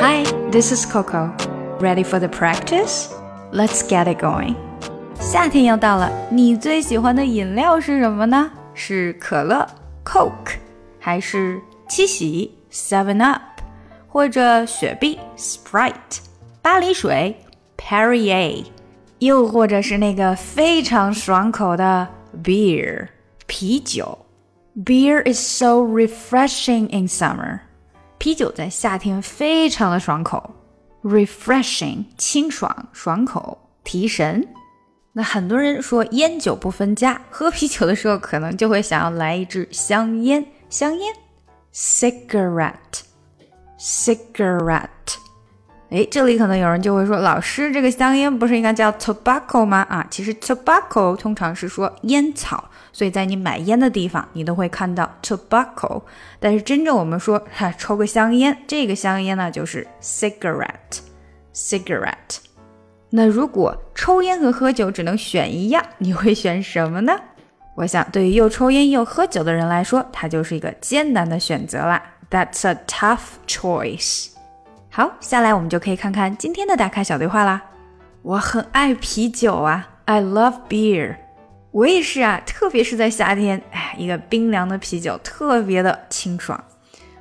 Hi, this is Coco. Ready for the practice? Let's get it going. 夏天要到了，你最喜欢的饮料是什么呢？是可乐 （Coke） 还是七喜 （Seven Up） 或者雪碧 （Sprite）、巴黎水 （Perrier），又或者是那个非常爽口的 beer 啤酒。Beer is so refreshing in summer. 啤酒在夏天非常的爽口，refreshing 清爽爽口提神。那很多人说烟酒不分家，喝啤酒的时候可能就会想要来一支香烟，香烟，cigarette，cigarette。哎，这里可能有人就会说，老师，这个香烟不是应该叫 tobacco 吗？啊，其实 tobacco 通常是说烟草，所以在你买烟的地方，你都会看到 tobacco。但是真正我们说，哈，抽个香烟，这个香烟呢就是 cigarette，cigarette。那如果抽烟和喝酒只能选一样，你会选什么呢？我想，对于又抽烟又喝酒的人来说，它就是一个艰难的选择啦。That's a tough choice。好，下来我们就可以看看今天的打卡小对话啦。我很爱啤酒啊，I love beer。我也是啊，特别是在夏天，哎，一个冰凉的啤酒特别的清爽。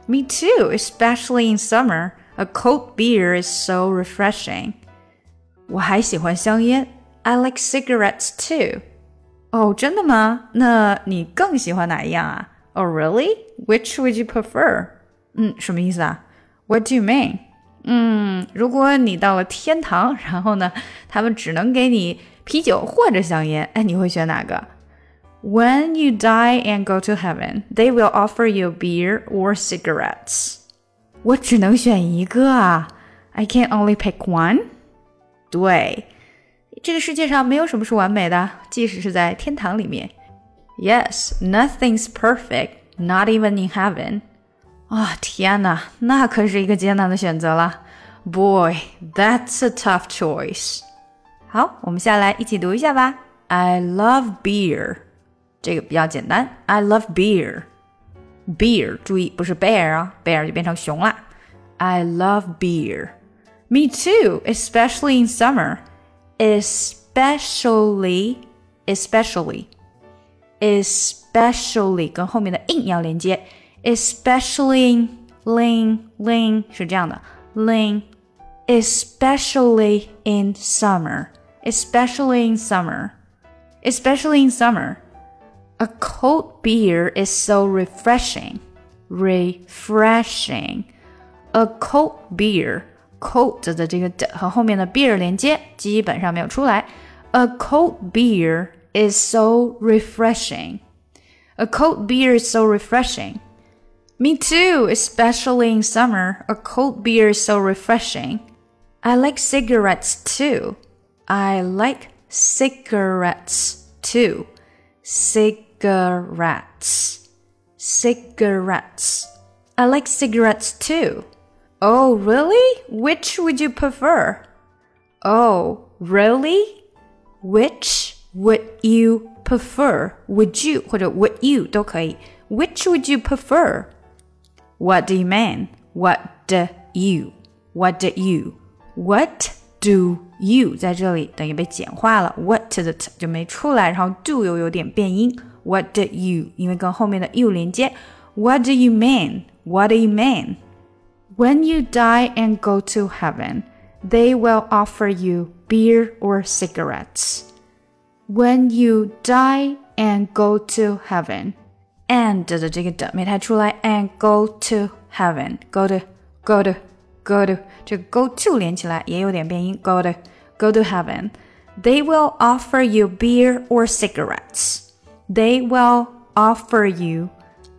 Me too, especially in summer. A cold beer is so refreshing. 我还喜欢香烟，I like cigarettes too. 哦，真的吗？那你更喜欢哪一样啊？Oh, really? Which would you prefer? 嗯，什么意思啊？What do you mean? 嗯，如果你到了天堂，然后呢，他们只能给你啤酒或者香烟，哎，你会选哪个？When you die and go to heaven, they will offer you beer or cigarettes. 我只能选一个啊，I can only pick one. 对，这个世界上没有什么是完美的，即使是在天堂里面。Yes, nothing's perfect, not even in heaven. 啊，天哪，那可是一个艰难的选择了。Boy, that's a tough choice. 好，我们下来一起读一下吧。I love beer，这个比较简单。I love beer. Beer，注意不是 bear 啊，bear 就变成熊了。I love beer. Me too, especially in summer. Especially, especially, especially 跟后面的 in 要连接。 especially ling ling 是这样的 ling especially in summer especially in summer especially in summer a cold beer is so refreshing refreshing a cold beer cold 的这个的和后面的 beer 连接基本上没有出来 a cold beer is so refreshing a cold beer is so refreshing me too, especially in summer. A cold beer is so refreshing. I like cigarettes too. I like cigarettes too. Cigarettes. Cigarettes. I like cigarettes too. Oh, really? Which would you prefer? Oh, really? Which would you prefer? Would you 或者 would you 都可以。Which would you prefer? What do you mean? What do you? What do you? What do you 在这里等于被简化了，what 的 t 就没出来，然后 do 又有点变音。What do you？因为跟后面的 you 连接。What do you mean? What do you mean? When you die and go to heaven, they will offer you beer or cigarettes. When you die and go to heaven, and 的这个的没太出来，and go to heaven，go to go to go to 这个 go to 连起来也有点变音，go to go to heaven。They will offer you beer or cigarettes. They will offer you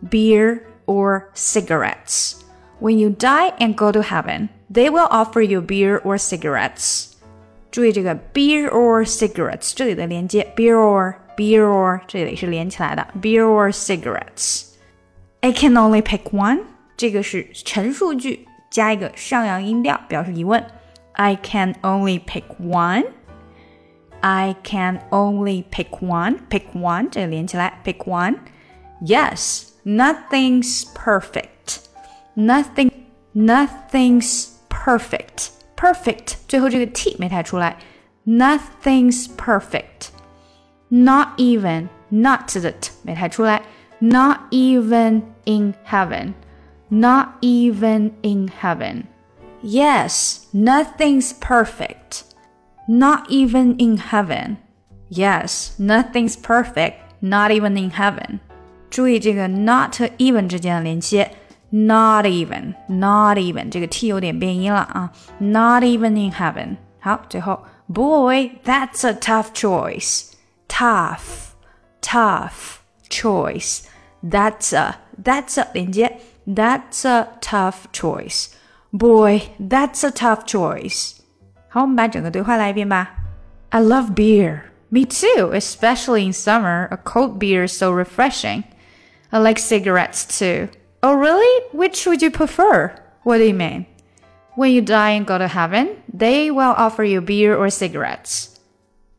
beer or cigarettes. When you die and go to heaven, they will offer you beer or cigarettes. 注意这个 beer or cigarettes 这里的连接，beer or beer or 这里是连起来的，beer or cigarettes。I can only pick one，这个是陈述句加一个上扬音调，表示疑问。I can only pick one。I can only pick one. Pick one，这个连起来，pick one。Yes, nothing's perfect. Nothing, nothing's perfect。perfect 最后这个 t 没太出来，nothing's perfect。 Not even not 的 t 没太出来，not even in heaven。Not even in heaven. Yes, nothing's perfect. Not even in heaven. Yes, nothing's perfect. Not even in heaven. 注意这个 not even 之间的连切，not even, not even 这个 t 有点变音了啊，not even in heaven。好，最后 boy, that's a tough choice. Tough, tough choice. That's a that's a 连接，that's a tough choice. Boy, that's a tough choice. 好，我们把整个对话来一遍吧。I love beer. Me too, especially in summer. A cold beer is so refreshing. I like cigarettes too. Oh, really? Which would you prefer? What do you mean? When you die and go to heaven, they will offer you beer or cigarettes.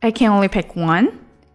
I can only pick one?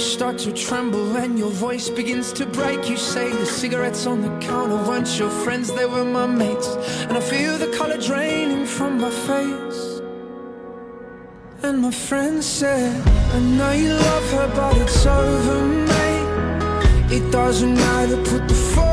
Start to tremble and your voice begins to break. You say the cigarettes on the counter weren't your friends, they were my mates. And I feel the color draining from my face. And my friend said, I know you love her, but it's over, mate. It doesn't matter, put the phone